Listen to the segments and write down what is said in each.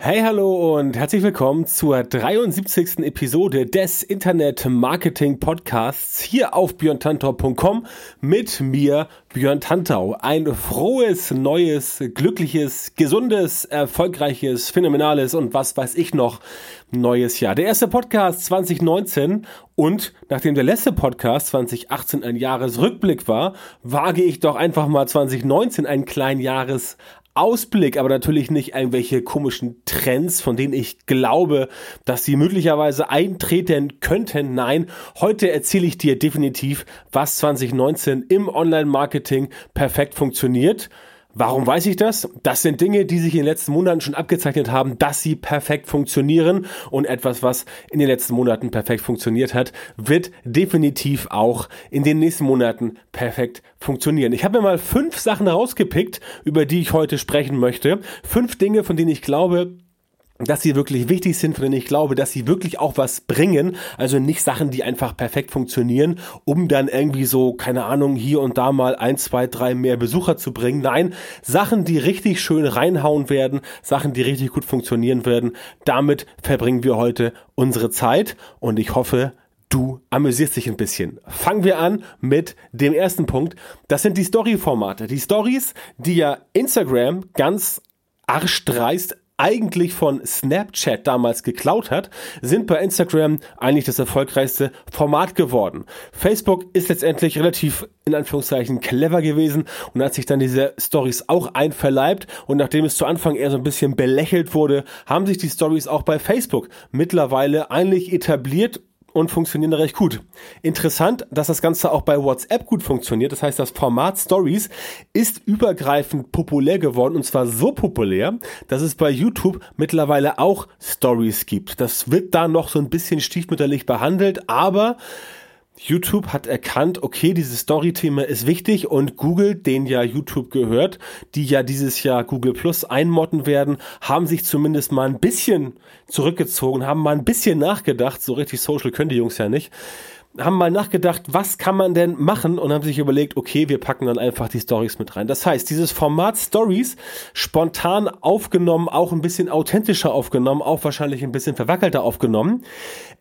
Hey, hallo und herzlich willkommen zur 73. Episode des Internet Marketing Podcasts hier auf björntantor.com mit mir, Björn Tantau. Ein frohes, neues, glückliches, gesundes, erfolgreiches, phänomenales und was weiß ich noch neues Jahr. Der erste Podcast 2019 und nachdem der letzte Podcast 2018 ein Jahresrückblick war, wage ich doch einfach mal 2019 einen kleinen Jahres Ausblick, aber natürlich nicht irgendwelche komischen Trends, von denen ich glaube, dass sie möglicherweise eintreten könnten. Nein, heute erzähle ich dir definitiv, was 2019 im Online-Marketing perfekt funktioniert Warum weiß ich das? Das sind Dinge, die sich in den letzten Monaten schon abgezeichnet haben, dass sie perfekt funktionieren. Und etwas, was in den letzten Monaten perfekt funktioniert hat, wird definitiv auch in den nächsten Monaten perfekt funktionieren. Ich habe mir mal fünf Sachen rausgepickt, über die ich heute sprechen möchte. Fünf Dinge, von denen ich glaube, dass sie wirklich wichtig sind, von denen ich glaube, dass sie wirklich auch was bringen. Also nicht Sachen, die einfach perfekt funktionieren, um dann irgendwie so, keine Ahnung, hier und da mal ein, zwei, drei mehr Besucher zu bringen. Nein, Sachen, die richtig schön reinhauen werden, Sachen, die richtig gut funktionieren werden. Damit verbringen wir heute unsere Zeit und ich hoffe, du amüsierst dich ein bisschen. Fangen wir an mit dem ersten Punkt. Das sind die Story-Formate. Die Stories, die ja Instagram ganz arschdreist eigentlich von Snapchat damals geklaut hat, sind bei Instagram eigentlich das erfolgreichste Format geworden. Facebook ist letztendlich relativ in Anführungszeichen clever gewesen und hat sich dann diese Stories auch einverleibt und nachdem es zu Anfang eher so ein bisschen belächelt wurde, haben sich die Stories auch bei Facebook mittlerweile eigentlich etabliert und funktionieren recht gut. Interessant, dass das Ganze auch bei WhatsApp gut funktioniert. Das heißt, das Format Stories ist übergreifend populär geworden und zwar so populär, dass es bei YouTube mittlerweile auch Stories gibt. Das wird da noch so ein bisschen stiefmütterlich behandelt, aber YouTube hat erkannt, okay, dieses Story-Thema ist wichtig und Google, den ja YouTube gehört, die ja dieses Jahr Google Plus einmotten werden, haben sich zumindest mal ein bisschen zurückgezogen, haben mal ein bisschen nachgedacht, so richtig social können die Jungs ja nicht, haben mal nachgedacht, was kann man denn machen und haben sich überlegt, okay, wir packen dann einfach die Stories mit rein. Das heißt, dieses Format Stories spontan aufgenommen, auch ein bisschen authentischer aufgenommen, auch wahrscheinlich ein bisschen verwackelter aufgenommen.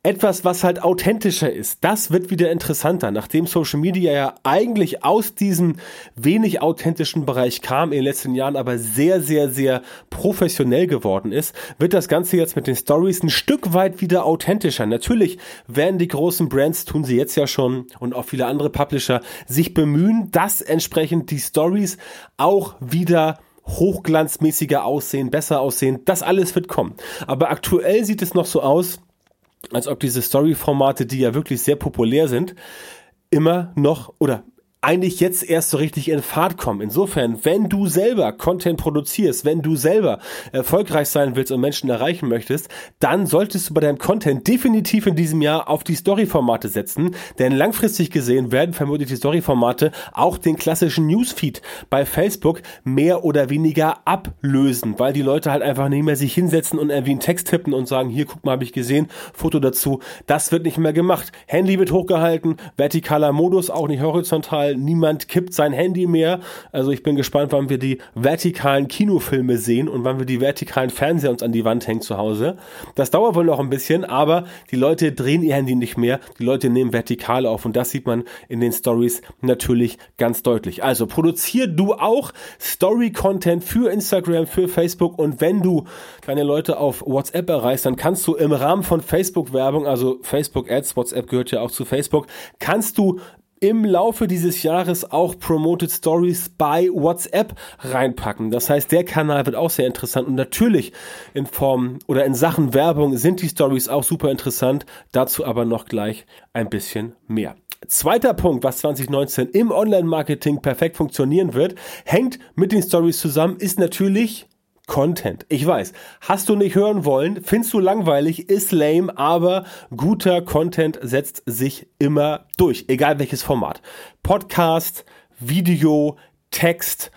Etwas, was halt authentischer ist, das wird wieder interessanter, nachdem Social Media ja eigentlich aus diesem wenig authentischen Bereich kam, in den letzten Jahren aber sehr, sehr, sehr professionell geworden ist, wird das Ganze jetzt mit den Stories ein Stück weit wieder authentischer. Natürlich werden die großen Brands tun sie jetzt ja schon und auch viele andere Publisher sich bemühen, dass entsprechend die Stories auch wieder hochglanzmäßiger aussehen, besser aussehen. Das alles wird kommen. Aber aktuell sieht es noch so aus, als ob diese Story-Formate, die ja wirklich sehr populär sind, immer noch oder eigentlich jetzt erst so richtig in Fahrt kommen. Insofern, wenn du selber Content produzierst, wenn du selber erfolgreich sein willst und Menschen erreichen möchtest, dann solltest du bei deinem Content definitiv in diesem Jahr auf die Story-Formate setzen, denn langfristig gesehen werden vermutlich die Story-Formate auch den klassischen Newsfeed bei Facebook mehr oder weniger ablösen, weil die Leute halt einfach nicht mehr sich hinsetzen und irgendwie einen Text tippen und sagen, hier, guck mal, habe ich gesehen, Foto dazu. Das wird nicht mehr gemacht. Handy wird hochgehalten, vertikaler Modus, auch nicht horizontal Fall, niemand kippt sein Handy mehr. Also ich bin gespannt, wann wir die vertikalen Kinofilme sehen und wann wir die vertikalen Fernseher uns an die Wand hängen zu Hause. Das dauert wohl noch ein bisschen, aber die Leute drehen ihr Handy nicht mehr. Die Leute nehmen vertikal auf und das sieht man in den Stories natürlich ganz deutlich. Also produzier du auch Story-Content für Instagram, für Facebook und wenn du deine Leute auf WhatsApp erreichst, dann kannst du im Rahmen von Facebook-Werbung, also Facebook-Ads, WhatsApp gehört ja auch zu Facebook, kannst du im Laufe dieses Jahres auch Promoted Stories bei WhatsApp reinpacken. Das heißt, der Kanal wird auch sehr interessant und natürlich in Form oder in Sachen Werbung sind die Stories auch super interessant. Dazu aber noch gleich ein bisschen mehr. Zweiter Punkt, was 2019 im Online-Marketing perfekt funktionieren wird, hängt mit den Stories zusammen, ist natürlich Content. Ich weiß, hast du nicht hören wollen, findest du langweilig, ist lame, aber guter Content setzt sich immer durch, egal welches Format. Podcast, Video, Text,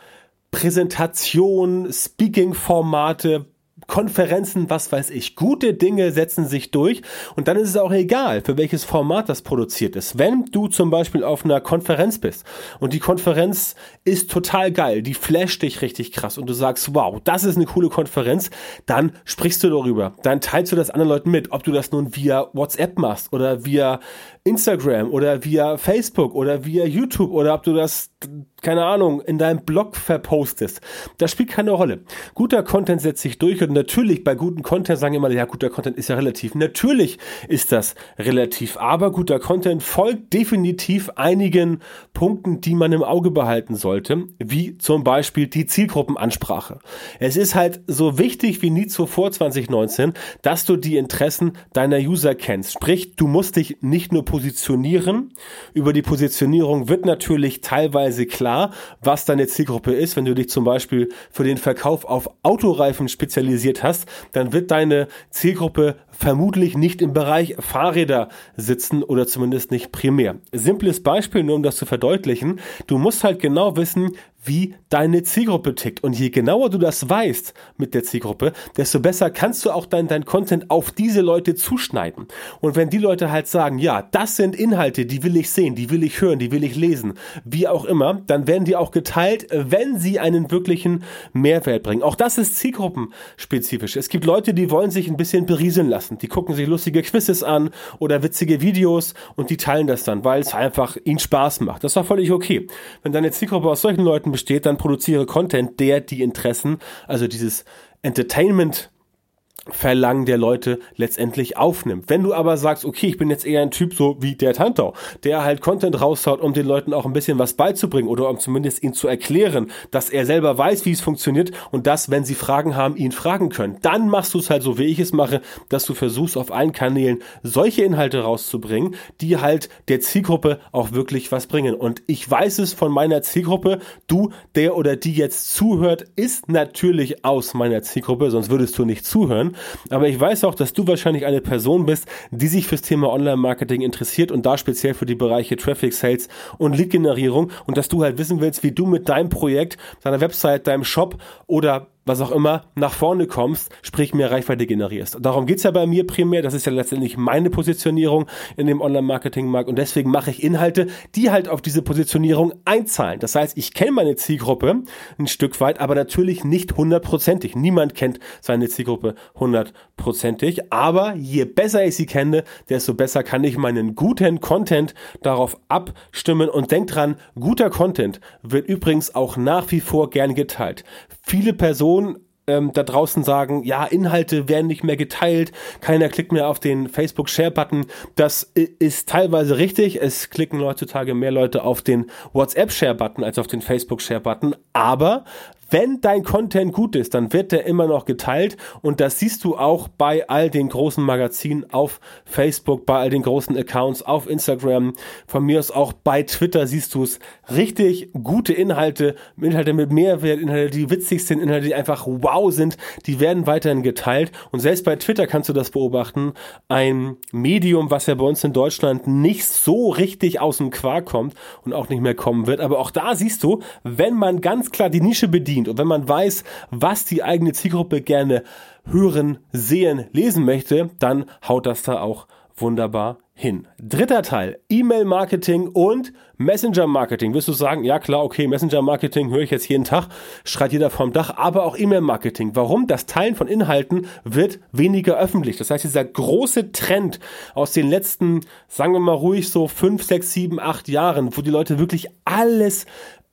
Präsentation, Speaking-Formate, Konferenzen, was weiß ich. Gute Dinge setzen sich durch und dann ist es auch egal, für welches Format das produziert ist. Wenn du zum Beispiel auf einer Konferenz bist und die Konferenz ist total geil, die flasht dich richtig krass und du sagst, wow, das ist eine coole Konferenz, dann sprichst du darüber, dann teilst du das anderen Leuten mit, ob du das nun via WhatsApp machst oder via Instagram oder via Facebook oder via YouTube oder ob du das, keine Ahnung, in deinem Blog verpostest. Das spielt keine Rolle. Guter Content setzt sich durch und natürlich bei guten Content sagen immer, ja, guter Content ist ja relativ. Natürlich ist das relativ, aber guter Content folgt definitiv einigen Punkten, die man im Auge behalten sollte, wie zum Beispiel die Zielgruppenansprache. Es ist halt so wichtig wie nie zuvor 2019, dass du die Interessen deiner User kennst. Sprich, du musst dich nicht nur positionieren. Über die Positionierung wird natürlich teilweise klar, was deine Zielgruppe ist. Wenn du dich zum Beispiel für den Verkauf auf Autoreifen spezialisiert hast, dann wird deine Zielgruppe vermutlich nicht im Bereich Fahrräder sitzen oder zumindest nicht primär. Simples Beispiel, nur um das zu verdeutlichen. Du musst halt genau wissen, wie deine Zielgruppe tickt. Und je genauer du das weißt mit der Zielgruppe, desto besser kannst du auch dein, dein Content auf diese Leute zuschneiden. Und wenn die Leute halt sagen, ja, das sind Inhalte, die will ich sehen, die will ich hören, die will ich lesen, wie auch immer, dann werden die auch geteilt, wenn sie einen wirklichen Mehrwert bringen. Auch das ist zielgruppenspezifisch. Es gibt Leute, die wollen sich ein bisschen berieseln lassen. Die gucken sich lustige Quizzes an oder witzige Videos und die teilen das dann, weil es einfach ihnen Spaß macht. Das doch völlig okay. Wenn deine Zielgruppe aus solchen Leuten besteht, dann produziere Content, der die Interessen, also dieses Entertainment Verlangen der Leute letztendlich aufnimmt. Wenn du aber sagst, okay, ich bin jetzt eher ein Typ so wie der Tantau, der halt Content raushaut, um den Leuten auch ein bisschen was beizubringen oder um zumindest ihnen zu erklären, dass er selber weiß, wie es funktioniert und dass, wenn sie Fragen haben, ihn fragen können, dann machst du es halt so, wie ich es mache, dass du versuchst, auf allen Kanälen solche Inhalte rauszubringen, die halt der Zielgruppe auch wirklich was bringen. Und ich weiß es von meiner Zielgruppe, du, der oder die jetzt zuhört, ist natürlich aus meiner Zielgruppe, sonst würdest du nicht zuhören. Aber ich weiß auch, dass du wahrscheinlich eine Person bist, die sich fürs Thema Online-Marketing interessiert und da speziell für die Bereiche Traffic, Sales und Lead-Generierung. Und dass du halt wissen willst, wie du mit deinem Projekt, deiner Website, deinem Shop oder was auch immer, nach vorne kommst, sprich mehr Reichweite generierst. Und darum geht's ja bei mir primär, das ist ja letztendlich meine Positionierung in dem Online-Marketing-Markt und deswegen mache ich Inhalte, die halt auf diese Positionierung einzahlen. Das heißt, ich kenne meine Zielgruppe ein Stück weit, aber natürlich nicht hundertprozentig. Niemand kennt seine Zielgruppe hundertprozentig, aber je besser ich sie kenne, desto besser kann ich meinen guten Content darauf abstimmen und denk dran, guter Content wird übrigens auch nach wie vor gern geteilt. Viele Personen ähm, da draußen sagen, ja, Inhalte werden nicht mehr geteilt, keiner klickt mehr auf den Facebook-Share-Button. Das ist teilweise richtig. Es klicken heutzutage mehr Leute auf den WhatsApp-Share-Button als auf den Facebook-Share-Button. Aber wenn dein Content gut ist, dann wird der immer noch geteilt und das siehst du auch bei all den großen Magazinen auf Facebook, bei all den großen Accounts auf Instagram, von mir aus auch bei Twitter siehst du es. Richtig gute Inhalte, Inhalte mit Mehrwert, Inhalte, die witzig sind, Inhalte, die einfach wow sind, die werden weiterhin geteilt und selbst bei Twitter kannst du das beobachten. Ein Medium, was ja bei uns in Deutschland nicht so richtig aus dem Quark kommt und auch nicht mehr kommen wird, aber auch da siehst du, wenn man ganz klar die Nische bedient, bedient. Und wenn man weiß, was die eigene Zielgruppe gerne hören, sehen, lesen möchte, dann haut das da auch wunderbar hin. Dritter Teil, E-Mail-Marketing und Messenger-Marketing. Wirst du sagen, ja klar, okay, Messenger-Marketing höre ich jetzt jeden Tag, schreit jeder vom Dach, aber auch E-Mail-Marketing. Warum? Das Teilen von Inhalten wird weniger öffentlich. Das heißt, dieser große Trend aus den letzten, sagen wir mal ruhig so fünf, sechs, sieben, acht Jahren, wo die Leute wirklich alles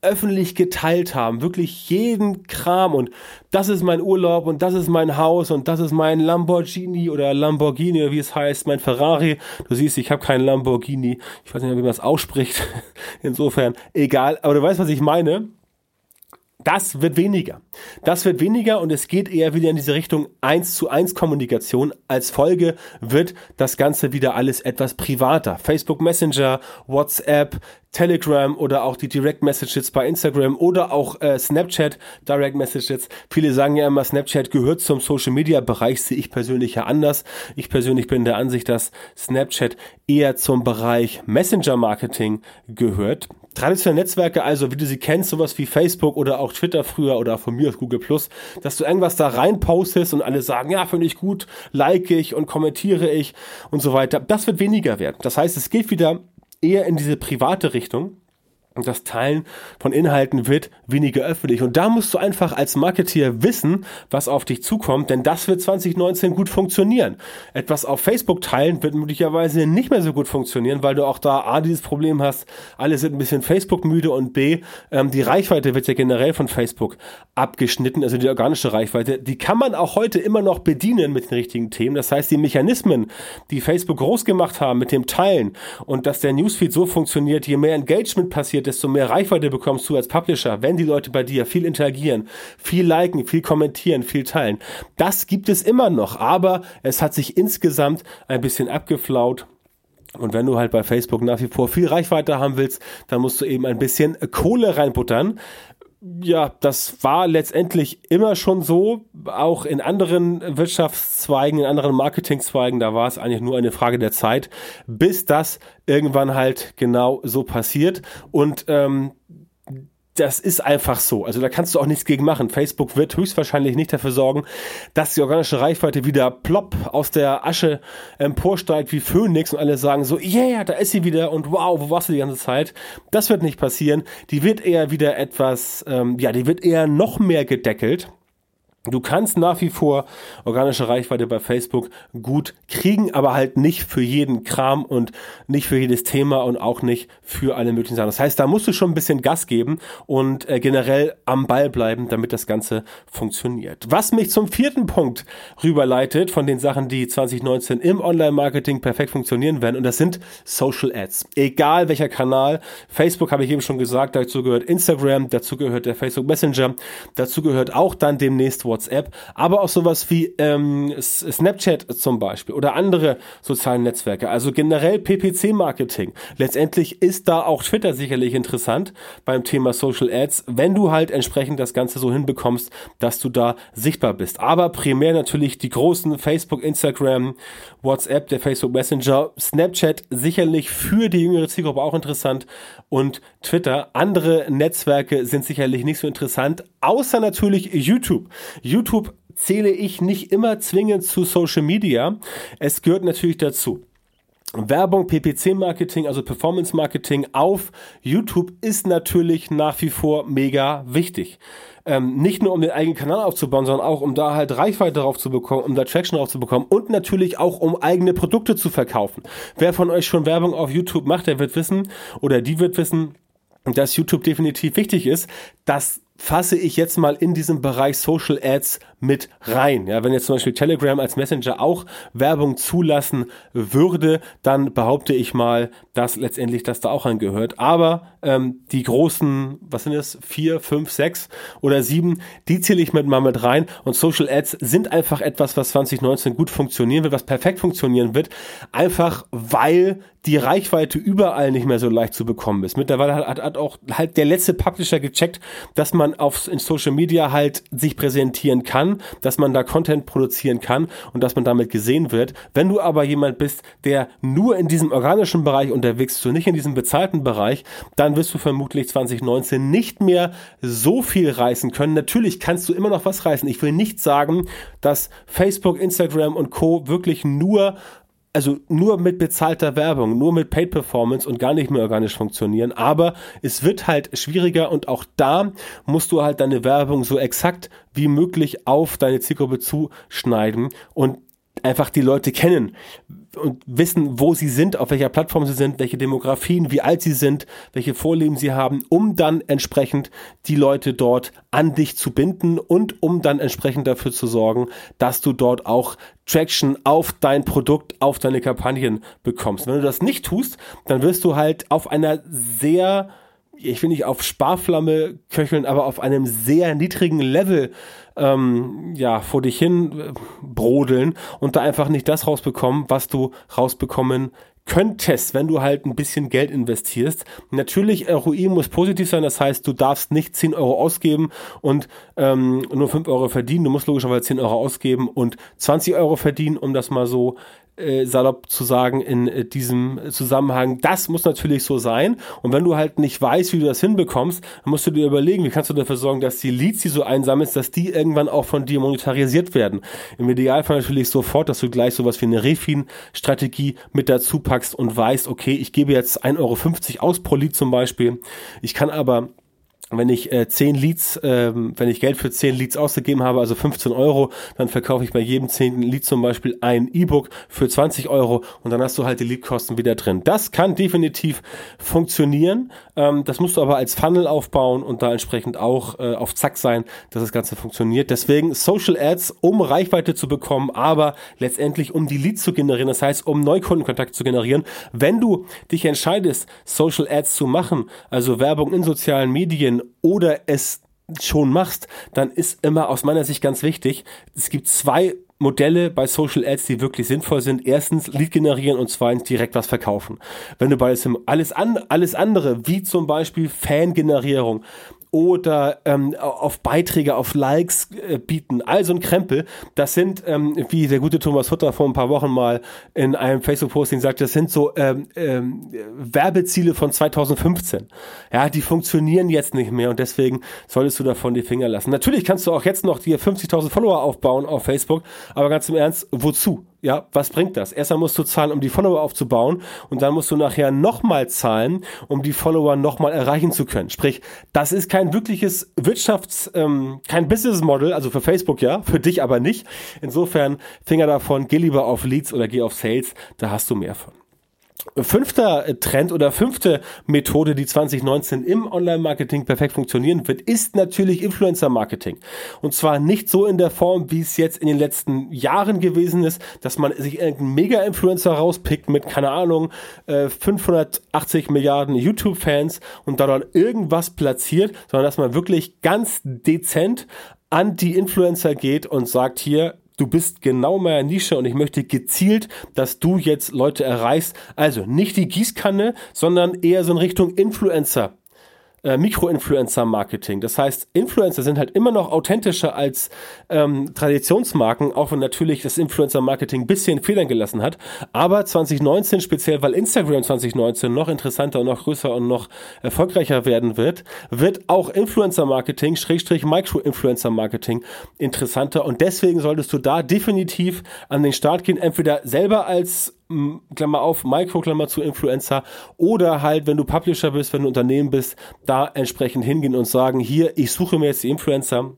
öffentlich geteilt haben, wirklich jeden Kram und das ist mein Urlaub und das ist mein Haus und das ist mein Lamborghini oder Lamborghini wie es heißt, mein Ferrari. Du siehst, ich habe keinen Lamborghini. Ich weiß nicht, wie man es ausspricht. Insofern egal, aber du weißt, was ich meine Das wird weniger. Das wird weniger und es geht eher wieder in diese Richtung 1 zu 1 Kommunikation. Als Folge wird das Ganze wieder alles etwas privater. Facebook Messenger, WhatsApp, Telegram oder auch die Direct Messages bei Instagram oder auch äh, Snapchat Direct Messages. Viele sagen ja immer, Snapchat gehört zum Social Media Bereich, sehe ich persönlich ja anders. Ich persönlich bin der Ansicht, dass Snapchat eher zum Bereich Messenger Marketing gehört. Traditionelle Netzwerke, also wie du sie kennst, sowas wie Facebook oder auch Twitter früher oder von mir aus Google Plus, dass du irgendwas da rein postest und alle sagen, ja, finde ich gut, like ich und kommentiere ich und so weiter. Das wird weniger werden. Das heißt, es geht wieder eher in diese private Richtung. Und das Teilen von Inhalten wird weniger öffentlich. Und da musst du einfach als Marketeer wissen, was auf dich zukommt, denn das wird 2019 gut funktionieren. Etwas auf Facebook teilen wird möglicherweise nicht mehr so gut funktionieren, weil du auch da A, dieses Problem hast, alle sind ein bisschen Facebook müde und B, ähm, die Reichweite wird ja generell von Facebook abgeschnitten, also die organische Reichweite. Die kann man auch heute immer noch bedienen mit den richtigen Themen. Das heißt, die Mechanismen, die Facebook groß gemacht haben mit dem Teilen und dass der Newsfeed so funktioniert, je mehr Engagement passiert, desto mehr Reichweite bekommst du als Publisher, wenn die Leute bei dir viel interagieren, viel liken, viel kommentieren, viel teilen. Das gibt es immer noch, aber es hat sich insgesamt ein bisschen abgeflaut. Und wenn du halt bei Facebook nach wie vor viel Reichweite haben willst, dann musst du eben ein bisschen Kohle reinbuttern ja, das war letztendlich immer schon so, auch in anderen Wirtschaftszweigen, in anderen Marketingzweigen, da war es eigentlich nur eine Frage der Zeit, bis das irgendwann halt genau so passiert. Und ähm, das ist einfach so. Also da kannst du auch nichts gegen machen. Facebook wird höchstwahrscheinlich nicht dafür sorgen, dass die organische Reichweite wieder plopp aus der Asche emporsteigt wie Phoenix und alle sagen so, yeah, da ist sie wieder und wow, wo warst du die ganze Zeit? Das wird nicht passieren. Die wird eher wieder etwas, ähm, ja, die wird eher noch mehr gedeckelt. Du kannst nach wie vor organische Reichweite bei Facebook gut kriegen, aber halt nicht für jeden Kram und nicht für jedes Thema und auch nicht für alle möglichen Sachen. Das heißt, da musst du schon ein bisschen Gas geben und äh, generell am Ball bleiben, damit das Ganze funktioniert. Was mich zum vierten Punkt rüberleitet von den Sachen, die 2019 im Online-Marketing perfekt funktionieren werden, und das sind Social Ads. Egal welcher Kanal, Facebook habe ich eben schon gesagt, dazu gehört Instagram, dazu gehört der Facebook Messenger, dazu gehört auch dann demnächst WhatsApp WhatsApp, aber auch sowas wie ähm, Snapchat zum Beispiel oder andere sozialen Netzwerke. Also generell PPC-Marketing. Letztendlich ist da auch Twitter sicherlich interessant beim Thema Social Ads, wenn du halt entsprechend das Ganze so hinbekommst, dass du da sichtbar bist. Aber primär natürlich die großen Facebook, Instagram, WhatsApp, der Facebook Messenger, Snapchat sicherlich für die jüngere Zielgruppe auch interessant und Twitter. Andere Netzwerke sind sicherlich nicht so interessant, außer natürlich YouTube. YouTube zähle ich nicht immer zwingend zu Social Media. Es gehört natürlich dazu. Werbung, PPC-Marketing, also Performance-Marketing auf YouTube ist natürlich nach wie vor mega wichtig. Ähm, nicht nur um den eigenen Kanal aufzubauen, sondern auch um da halt Reichweite drauf zu bekommen, um da Traction drauf zu bekommen und natürlich auch um eigene Produkte zu verkaufen. Wer von euch schon Werbung auf YouTube macht, der wird wissen oder die wird wissen, dass YouTube definitiv wichtig ist. Das fasse ich jetzt mal in diesem Bereich Social Ads mit rein. Ja, wenn jetzt zum Beispiel Telegram als Messenger auch Werbung zulassen würde, dann behaupte ich mal, dass letztendlich das da auch angehört. Aber ähm, die großen, was sind das, vier, fünf, sechs oder sieben, die zähle ich mit mal mit rein. Und Social Ads sind einfach etwas, was 2019 gut funktionieren wird, was perfekt funktionieren wird, einfach weil die Reichweite überall nicht mehr so leicht zu bekommen ist. Mittlerweile hat, hat auch halt der letzte Publisher gecheckt, dass man auf in Social Media halt sich präsentieren kann, dass man da Content produzieren kann und dass man damit gesehen wird. Wenn du aber jemand bist, der nur in diesem organischen Bereich unterwegs ist und nicht in diesem bezahlten Bereich, dann wirst du vermutlich 2019 nicht mehr so viel reißen können. Natürlich kannst du immer noch was reißen. Ich will nicht sagen, dass Facebook, Instagram und Co. wirklich nur also nur mit bezahlter Werbung, nur mit Paid Performance und gar nicht mehr organisch funktionieren. Aber es wird halt schwieriger und auch da musst du halt deine Werbung so exakt wie möglich auf deine Zielgruppe zuschneiden und einfach die Leute kennen und wissen, wo sie sind, auf welcher Plattform sie sind, welche Demografien, wie alt sie sind, welche Vorlieben sie haben, um dann entsprechend die Leute dort an dich zu binden und um dann entsprechend dafür zu sorgen, dass du dort auch Traction auf dein Produkt, auf deine Kampagnen bekommst. Wenn du das nicht tust, dann wirst du halt auf einer sehr ich will nicht auf Sparflamme köcheln, aber auf einem sehr niedrigen Level ähm, ja vor dich hin äh, brodeln und da einfach nicht das rausbekommen, was du rausbekommen könntest, wenn du halt ein bisschen Geld investierst. Natürlich, ROI muss positiv sein, das heißt, du darfst nicht 10 Euro ausgeben und ähm, nur 5 Euro verdienen. Du musst logischerweise 10 Euro ausgeben und 20 Euro verdienen, um das mal so äh, salopp zu sagen in äh, diesem Zusammenhang. Das muss natürlich so sein. Und wenn du halt nicht weißt, wie du das hinbekommst, dann musst du dir überlegen, wie kannst du dafür sorgen, dass die Leads, die du einsammelst, dass die irgendwann auch von dir monetarisiert werden. Im Idealfall natürlich sofort, dass du gleich sowas wie eine Refin-Strategie mit dazu packst und weißt, okay, ich gebe jetzt 1,50 Euro aus pro Lead zum Beispiel. Ich kann aber wenn ich äh, 10 Leads, ähm, wenn ich Geld für 10 Leads ausgegeben habe, also 15 Euro, dann verkaufe ich bei jedem 10. Lead zum Beispiel ein E-Book für 20 Euro und dann hast du halt die Leadkosten wieder drin. Das kann definitiv funktionieren. Ähm, das musst du aber als Funnel aufbauen und da entsprechend auch äh, auf Zack sein, dass das Ganze funktioniert. Deswegen Social Ads, um Reichweite zu bekommen, aber letztendlich um die Leads zu generieren, das heißt, um Neukundenkontakt zu generieren. Wenn du dich entscheidest, Social Ads zu machen, also Werbung in sozialen Medien, oder es schon machst, dann ist immer aus meiner Sicht ganz wichtig, es gibt zwei Modelle bei Social Ads, die wirklich sinnvoll sind. Erstens Lead generieren und zweitens direkt was verkaufen. Wenn du beides alles, an, alles andere, wie zum Beispiel Fangenerierung, oder ähm, auf Beiträge, auf Likes äh, bieten. Also ein Krempel. Das sind, ähm, wie der gute Thomas Hutter vor ein paar Wochen mal in einem Facebook-Posting sagt, das sind so ähm, ähm, Werbeziele von 2015. Ja, die funktionieren jetzt nicht mehr und deswegen solltest du davon die Finger lassen. Natürlich kannst du auch jetzt noch dir 50.000 Follower aufbauen auf Facebook, aber ganz im Ernst, wozu? Ja, was bringt das? Erstmal musst du zahlen, um die Follower aufzubauen und dann musst du nachher nochmal zahlen, um die Follower nochmal erreichen zu können. Sprich, das ist kein wirkliches Wirtschafts-, ähm, kein Business Model, also für Facebook ja, für dich aber nicht. Insofern, Finger davon, geh lieber auf Leads oder geh auf Sales, da hast du mehr von fünfter Trend oder fünfte Methode, die 2019 im Online-Marketing perfekt funktionieren wird, ist natürlich Influencer-Marketing. Und zwar nicht so in der Form, wie es jetzt in den letzten Jahren gewesen ist, dass man sich irgendeinen Mega-Influencer rauspickt mit, keine Ahnung, 580 äh, Milliarden YouTube-Fans und da dann irgendwas platziert, sondern dass man wirklich ganz dezent an die Influencer geht und sagt hier, du bist genau meiner Nische und ich möchte gezielt, dass du jetzt Leute erreichst. Also nicht die Gießkanne, sondern eher so in Richtung Influencer äh, Mikroinfluencer-Marketing. Das heißt, Influencer sind halt immer noch authentischer als ähm, Traditionsmarken, auch wenn natürlich das Influencer-Marketing ein bisschen Fehlern gelassen hat. Aber 2019, speziell weil Instagram 2019 noch interessanter und noch größer und noch erfolgreicher werden wird, wird auch Influencer-Marketing, Schrägstrich Micro-Influencer-Marketing interessanter. Und deswegen solltest du da definitiv an den Start gehen, entweder selber als Klammer auf, Micro, Klammer zu Influencer oder halt, wenn du Publisher bist, wenn du Unternehmen bist, da entsprechend hingehen und sagen, hier, ich suche mir jetzt die Influencer,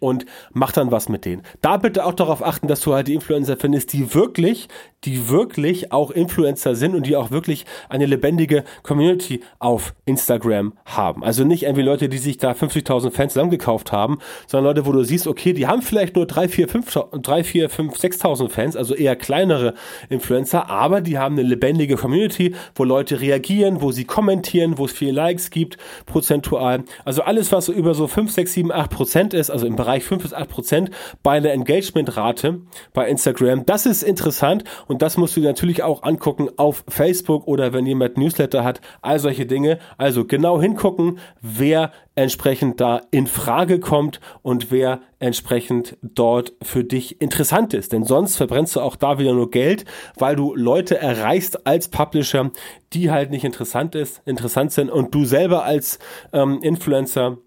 und mach dann was mit denen. Da bitte auch darauf achten, dass du halt die Influencer findest, die wirklich, die wirklich auch Influencer sind und die auch wirklich eine lebendige Community auf Instagram haben. Also nicht irgendwie Leute, die sich da 50.000 Fans zusammengekauft haben, sondern Leute, wo du siehst, okay, die haben vielleicht nur 3, 4, 5, 3, 4, 5, 6.000 Fans, also eher kleinere Influencer, aber die haben eine lebendige Community, wo Leute reagieren, wo sie kommentieren, wo es viele Likes gibt, prozentual. Also alles, was über so 5, 6, 7, 8 Prozent ist, also im Bereich 5 bis 8 Prozent bei einer Engagementrate bei Instagram. Das ist interessant und das musst du dir natürlich auch angucken auf Facebook oder wenn jemand Newsletter hat, all solche Dinge. Also genau hingucken, wer entsprechend da in Frage kommt und wer entsprechend dort für dich interessant ist. Denn sonst verbrennst du auch da wieder nur Geld, weil du Leute erreichst als Publisher, die halt nicht interessant ist, interessant sind und du selber als ähm, Influencer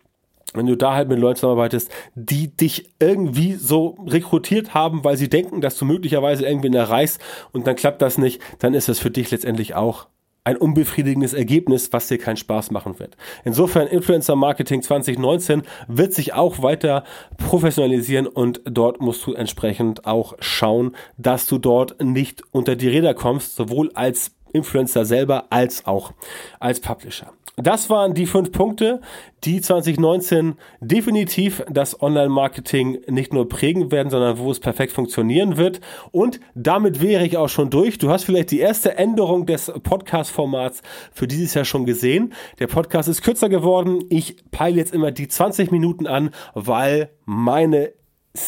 wenn du da halt mit Leuten zusammenarbeitest, die dich irgendwie so rekrutiert haben, weil sie denken, dass du möglicherweise irgendwen erreichst und dann klappt das nicht, dann ist das für dich letztendlich auch ein unbefriedigendes Ergebnis, was dir keinen Spaß machen wird. Insofern Influencer Marketing 2019 wird sich auch weiter professionalisieren und dort musst du entsprechend auch schauen, dass du dort nicht unter die Räder kommst, sowohl als Influencer selber als auch als Publisher. Das waren die fünf Punkte, die 2019 definitiv das Online-Marketing nicht nur prägen werden, sondern wo es perfekt funktionieren wird. Und damit wäre ich auch schon durch. Du hast vielleicht die erste Änderung des Podcast-Formats für dieses Jahr schon gesehen. Der Podcast ist kürzer geworden. Ich peile jetzt immer die 20 Minuten an, weil meine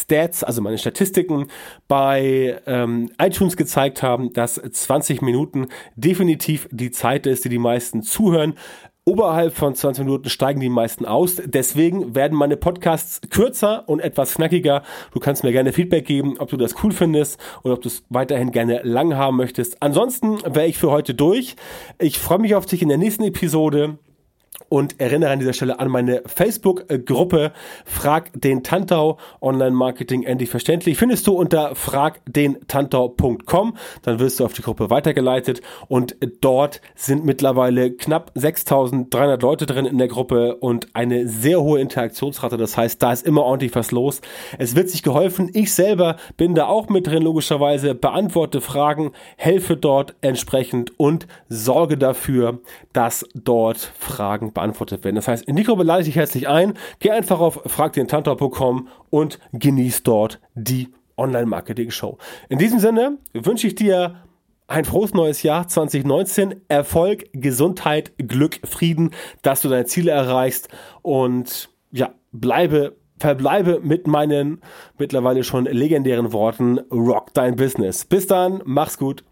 Stats, also meine Statistiken bei ähm, iTunes gezeigt haben, dass 20 Minuten definitiv die Zeit ist, die die meisten zuhören. Oberhalb von 20 Minuten steigen die meisten aus. Deswegen werden meine Podcasts kürzer und etwas knackiger. Du kannst mir gerne Feedback geben, ob du das cool findest oder ob du es weiterhin gerne lang haben möchtest. Ansonsten wäre ich für heute durch. Ich freue mich auf dich in der nächsten Episode und erinnere an dieser Stelle an meine Facebook-Gruppe Frag den Tantau Online Marketing endlich verständlich. Findest du unter fragdentantau.com, dann wirst du auf die Gruppe weitergeleitet und dort sind mittlerweile knapp 6300 Leute drin in der Gruppe und eine sehr hohe Interaktionsrate. Das heißt, da ist immer ordentlich was los. Es wird sich geholfen. Ich selber bin da auch mit drin, logischerweise, beantworte Fragen, helfe dort entsprechend und sorge dafür, dass dort Fragen beantwortet beantwortet werden. Das heißt, in die Gruppe lade ich dich herzlich ein. Geh einfach auf fragdentantor.com und genieß dort die Online-Marketing-Show. In diesem Sinne wünsche ich dir ein frohes neues Jahr 2019. Erfolg, Gesundheit, Glück, Frieden, dass du deine Ziele erreichst und ja, bleibe verbleibe mit meinen mittlerweile schon legendären Worten Rock dein Business. Bis dann, mach's gut.